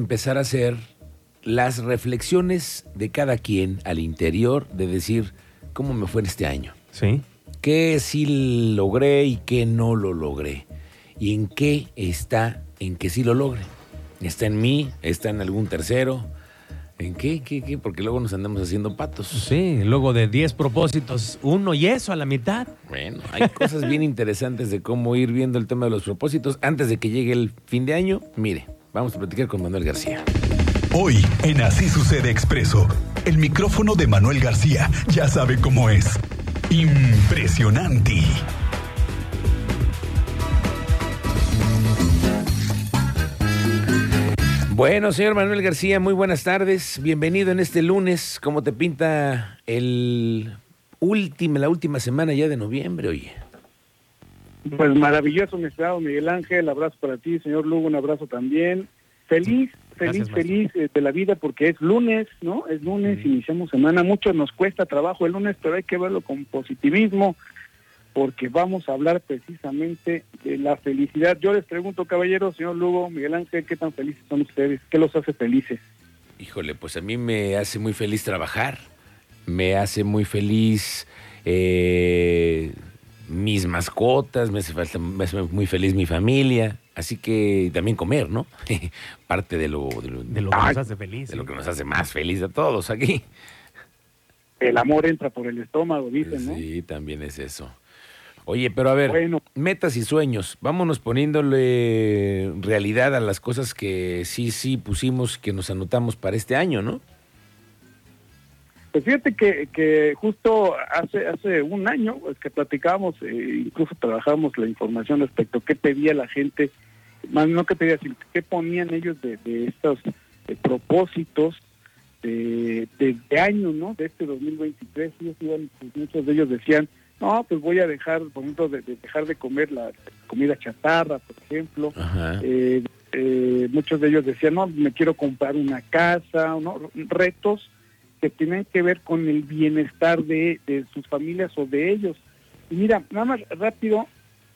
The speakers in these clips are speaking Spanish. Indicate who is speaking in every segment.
Speaker 1: empezar a hacer las reflexiones de cada quien al interior de decir cómo me fue en este año.
Speaker 2: Sí.
Speaker 1: ¿Qué sí logré y qué no lo logré? ¿Y en qué está en que sí lo logre? ¿Está en mí? ¿Está en algún tercero? ¿En qué? ¿Qué? ¿Qué? Porque luego nos andamos haciendo patos.
Speaker 2: Sí, luego de 10 propósitos, uno y eso a la mitad.
Speaker 1: Bueno, hay cosas bien interesantes de cómo ir viendo el tema de los propósitos antes de que llegue el fin de año. Mire, vamos a platicar con Manuel García.
Speaker 3: Hoy, en Así Sucede Expreso, el micrófono de Manuel García ya sabe cómo es. Impresionante.
Speaker 1: Bueno, señor Manuel García, muy buenas tardes. Bienvenido en este lunes. ¿Cómo te pinta el último, la última semana ya de noviembre, oye?
Speaker 4: Pues maravilloso, mi estimado Miguel Ángel. Abrazo para ti, señor Lugo, un abrazo también. Feliz, feliz,
Speaker 2: Gracias,
Speaker 4: feliz eh, de la vida porque es lunes, ¿no? Es lunes, iniciamos semana. Mucho nos cuesta trabajo el lunes, pero hay que verlo con positivismo porque vamos a hablar precisamente de la felicidad. Yo les pregunto, caballeros, señor Lugo, Miguel Ángel, ¿qué tan felices son ustedes? ¿Qué los hace felices?
Speaker 1: Híjole, pues a mí me hace muy feliz trabajar. Me hace muy feliz eh, mis mascotas, me hace, falta, me hace muy feliz mi familia. Así que también comer, ¿no? Parte de lo, de lo,
Speaker 2: De lo que
Speaker 4: Ay,
Speaker 2: nos hace feliz.
Speaker 1: de lo que nos hace más feliz a todos aquí.
Speaker 4: El amor entra por el estómago, dicen, ¿no?
Speaker 1: Sí, también es eso. Oye, pero a ver,
Speaker 4: Bueno.
Speaker 1: metas y sueños, vámonos poniéndole realidad a las cosas que sí, sí pusimos, que nos anotamos para este año, ¿no?
Speaker 4: Pues fíjate que, que justo hace hace un año pues, que platicábamos, eh, incluso trabajamos la información respecto a qué pedía la gente, más no qué pedía, sino qué ponían ellos de, de estos eh, propósitos de, de, de año, ¿no? De este 2023, ellos iban, pues, muchos de ellos decían, no, pues voy a dejar, por ejemplo, de, de dejar de comer la comida chatarra, por ejemplo. Eh, eh, muchos de ellos decían, no, me quiero comprar una casa, ¿no? retos que tienen que ver con el bienestar de, de sus familias o de ellos. Y mira, nada más rápido,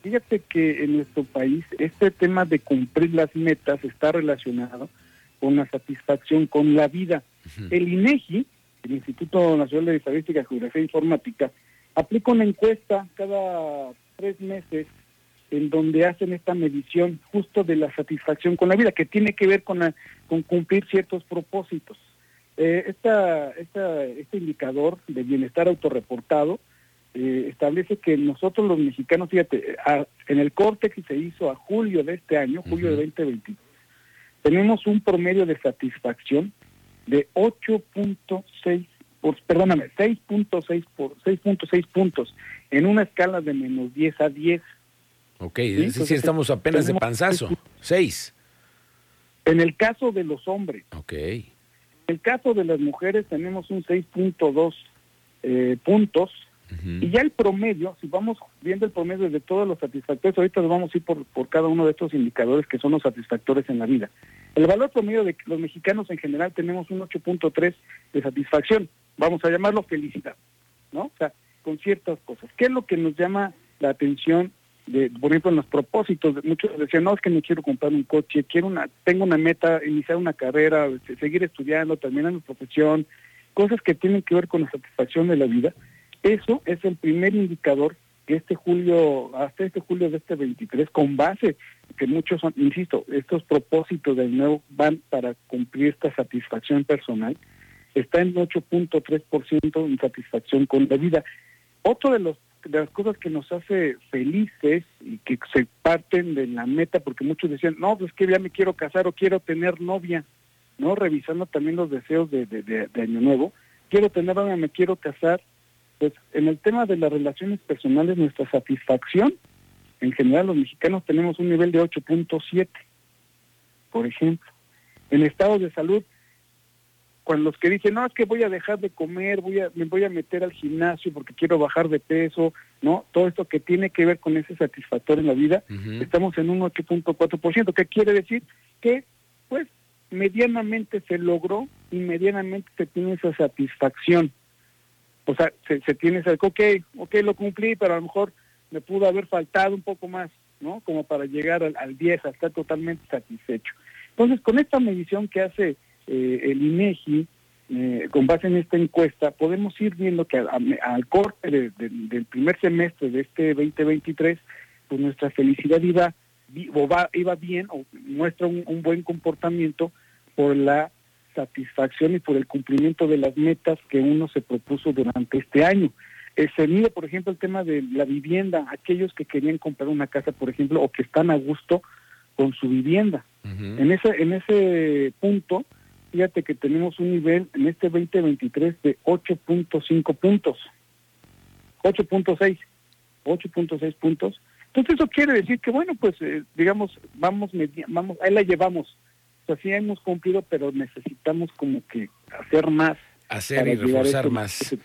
Speaker 4: fíjate que en nuestro país este tema de cumplir las metas está relacionado con la satisfacción con la vida. El INEGI, el Instituto Nacional de Estadística, Geografía e Informática, aplica una encuesta cada tres meses en donde hacen esta medición justo de la satisfacción con la vida, que tiene que ver con, la- con cumplir ciertos propósitos. Eh, esta, esta, este indicador de bienestar autorreportado eh, establece que nosotros los mexicanos, fíjate, a- en el corte que se hizo a julio de este año, julio de 2020, tenemos un promedio de satisfacción de 8.6, por, perdóname, 6.6 por 6.6 puntos en una escala de menos 10 a 10.
Speaker 1: Ok, es decir,
Speaker 4: entonces,
Speaker 1: estamos apenas de panzazo. Seis.
Speaker 4: En el caso de los hombres,
Speaker 1: Ok.
Speaker 4: En el caso de las mujeres tenemos un 6.2 eh, puntos y ya el promedio, si vamos viendo el promedio de todos los satisfactores, ahorita nos vamos a ir por, por cada uno de estos indicadores que son los satisfactores en la vida. El valor promedio de los mexicanos en general tenemos un 8.3 de satisfacción, vamos a llamarlo felicidad, ¿no? O sea, con ciertas cosas. ¿Qué es lo que nos llama la atención de, por ejemplo, en los propósitos? Muchos decían, no, es que me quiero comprar un coche, quiero una, tengo una meta, iniciar una carrera, se- seguir estudiando, terminar mi profesión, cosas que tienen que ver con la satisfacción de la vida. Eso es el primer indicador que este julio, hasta este julio de este 23, con base, que muchos son, insisto, estos propósitos del nuevo van para cumplir esta satisfacción personal, está en 8.3% en satisfacción con la vida. Otro de los de las cosas que nos hace felices y que se parten de la meta, porque muchos decían, no, pues que ya me quiero casar o quiero tener novia, ¿no? Revisando también los deseos de, de, de- Año Nuevo, quiero tener novia, me quiero casar, pues en el tema de las relaciones personales, nuestra satisfacción, en general los mexicanos tenemos un nivel de 8.7, por ejemplo. En estado de salud, cuando los que dicen, no, es que voy a dejar de comer, voy a, me voy a meter al gimnasio porque quiero bajar de peso, ¿no? Todo esto que tiene que ver con ese satisfactor en la vida, estamos en un 8.4%, que quiere decir que, pues, medianamente se logró y medianamente se tiene esa satisfacción. O sea, se, se tiene esa, ok, ok, lo cumplí, pero a lo mejor me pudo haber faltado un poco más, ¿no? Como para llegar al, al 10, a estar totalmente satisfecho. Entonces, con esta medición que hace eh, el INEGI, eh, con base en esta encuesta, podemos ir viendo que al corte del primer semestre de este 2023, pues nuestra felicidad iba, iba bien o muestra un, buen comportamiento por la satisfacción y por el cumplimiento de las metas que uno se propuso durante este año. Eh, se mide, por ejemplo, el tema de la vivienda, aquellos que querían comprar una casa, por ejemplo, o que están a gusto con su vivienda. En ese en ese punto, fíjate que tenemos un nivel en este 2023 de 8.5 puntos. 8.6. 8.6 puntos. Entonces eso quiere decir que bueno, pues eh, digamos, vamos vamos ahí la llevamos. O sea, sí hemos cumplido, pero necesitamos como que hacer más.
Speaker 1: Hacer y reforzar más.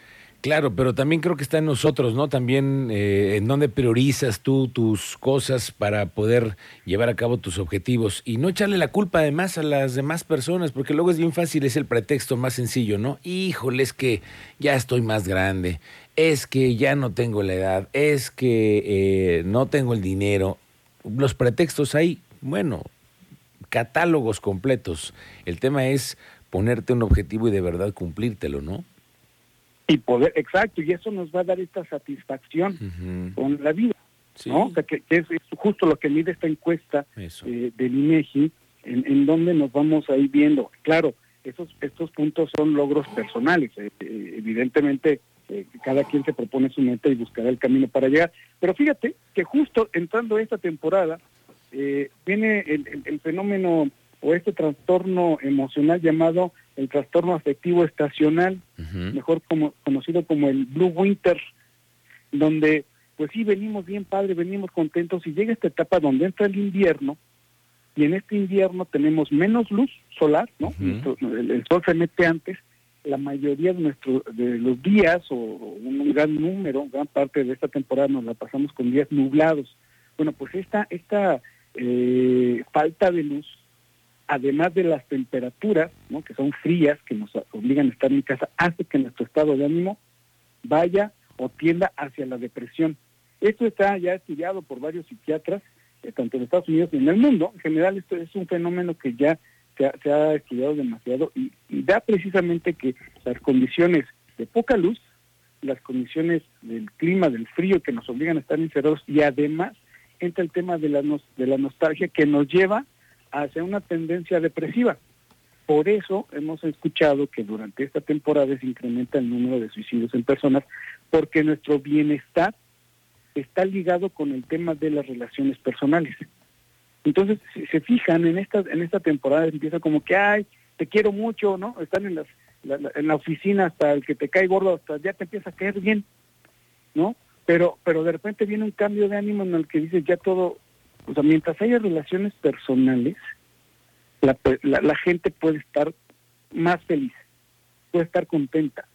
Speaker 1: Claro, pero también creo que está en nosotros, ¿no? También eh, en dónde priorizas tú tus cosas para poder llevar a cabo tus objetivos y no echarle la culpa además a las demás personas, porque luego es bien fácil, es el pretexto más sencillo, ¿no? Híjole, es que ya estoy más grande, es que ya no tengo la edad, es que eh, no tengo el dinero. Los pretextos hay, bueno, catálogos completos. El tema es ponerte un objetivo y de verdad cumplírtelo, ¿no?
Speaker 4: Y poder, exacto, y eso nos va a dar esta satisfacción con la vida, ¿no? O sea, que, es, justo lo que mide esta encuesta eh, del INEGI, en, en donde nos vamos a ir viendo. Claro, esos, estos puntos son logros personales, eh, eh, evidentemente cada quien se propone su meta y buscará el camino para llegar. Pero fíjate que justo entrando esta temporada, viene el, el fenómeno o este trastorno emocional llamado el trastorno afectivo estacional, mejor como, conocido como el Blue Winter, donde pues sí venimos bien padre, venimos contentos y llega esta etapa donde entra el invierno y en este invierno tenemos menos luz solar, ¿no? el, sol se mete antes, la mayoría de nuestro de los días o, un gran número, gran parte de esta temporada nos la pasamos con días nublados. Bueno, pues esta esta eh, falta de luz además de las temperaturas, ¿no? que son frías, que nos obligan a estar en casa, hace que nuestro estado de ánimo vaya o tienda hacia la depresión. Esto está ya estudiado por varios psiquiatras, eh, tanto en Estados Unidos y en el mundo. En general, esto es un fenómeno que ya se ha, estudiado demasiado y, da precisamente que las condiciones de poca luz, las condiciones del clima, del frío que nos obligan a estar encerrados y además entra el tema de la, de la nostalgia que nos lleva hacia una tendencia depresiva. Por eso hemos escuchado que durante esta temporada se incrementa el número de suicidios en personas, porque nuestro bienestar está ligado con el tema de las relaciones personales. Entonces, si se fijan, en esta, en esta temporada empieza como que, ay, te quiero mucho, ¿no? Están en, las, en la oficina hasta el que te cae gordo, hasta ya te empieza a caer bien, ¿no? Pero, pero de repente viene un cambio de ánimo en el que dices, ya todo, o sea, mientras haya relaciones personales, la, la, gente puede estar más feliz, puede estar contenta.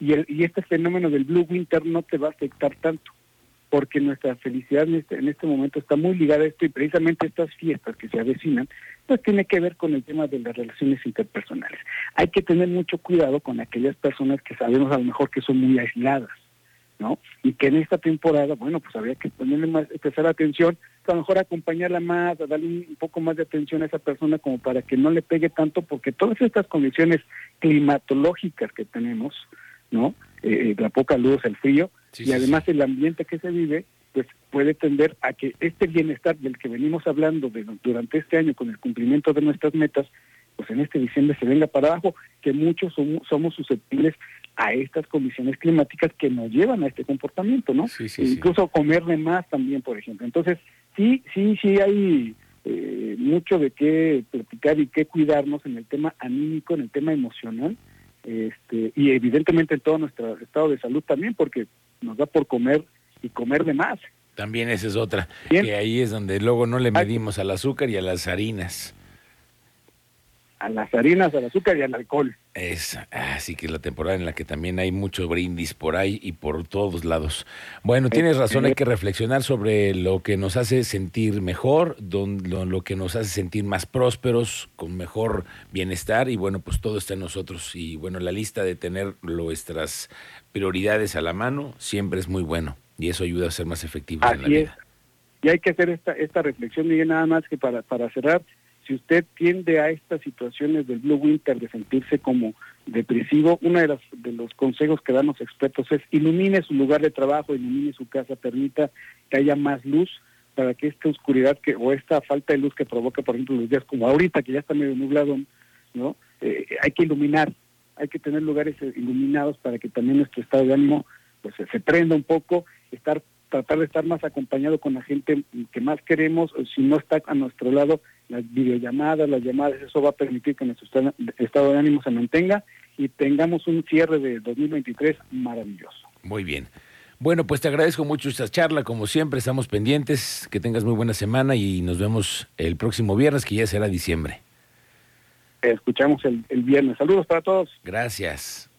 Speaker 4: Y, el, y este fenómeno del Blue Winter no te va a afectar tanto, porque nuestra felicidad en este, en este momento está muy ligada a esto y precisamente estas fiestas que se avecinan, pues tiene que ver con el tema de las relaciones interpersonales. Hay que tener mucho cuidado con aquellas personas que sabemos a lo mejor que son muy aisladas ¿no? Y que en esta temporada, bueno, pues habría que ponerle más especial atención, a lo mejor acompañarla más, a darle un poco más de atención a esa persona como para que no le pegue tanto, porque todas estas condiciones climatológicas que tenemos, ¿no? Eh, la poca luz, el frío, y además el ambiente que se vive, pues puede tender a que este bienestar del que venimos hablando de, durante este año con el cumplimiento de nuestras metas, pues en este diciembre se venga para abajo, que muchos somos susceptibles a estas condiciones climáticas que nos llevan a este comportamiento, ¿no? Incluso comer de más también, por ejemplo. Entonces, sí, sí, sí hay eh, mucho de qué platicar y qué cuidarnos en el tema anímico, en el tema emocional, este, y evidentemente en todo nuestro estado de salud también, porque nos da por comer y comer de más.
Speaker 1: También esa es otra, que ahí es donde luego no le medimos al azúcar y a las harinas
Speaker 4: a las harinas, al azúcar y al alcohol.
Speaker 1: Es así que es la temporada en la que también hay mucho brindis por ahí y por todos lados. Bueno, tienes razón, hay que reflexionar sobre lo que nos hace sentir mejor, lo, que nos hace sentir más prósperos, con mejor bienestar y bueno, pues todo está en nosotros y bueno, la lista de tener nuestras prioridades a la mano siempre es muy bueno y eso ayuda a ser más efectivos en la vida.
Speaker 4: Y hay que hacer esta, esta reflexión, Miguel, nada más que para, para cerrar, si usted tiende a estas situaciones del Blue Winter de sentirse como depresivo, uno de, de los consejos que dan los expertos es ilumine su lugar de trabajo, ilumine su casa, permita que haya más luz para que esta oscuridad que o esta falta de luz que provoca, por ejemplo, los días como ahorita que ya está medio nublado, ¿no? Eh, hay que iluminar, hay que tener lugares iluminados para que también nuestro estado de ánimo pues se prenda un poco, estar tratar de estar más acompañado con la gente que más queremos, si no está a nuestro lado, las videollamadas, las llamadas, eso va a permitir que nuestro estado de ánimo se mantenga y tengamos un cierre de 2023 maravilloso.
Speaker 1: Muy bien. Bueno, pues te agradezco mucho esta charla, como siempre, estamos pendientes, que tengas muy buena semana y nos vemos el próximo viernes, que ya será diciembre.
Speaker 4: Escuchamos el, el viernes. Saludos para todos.
Speaker 1: Gracias.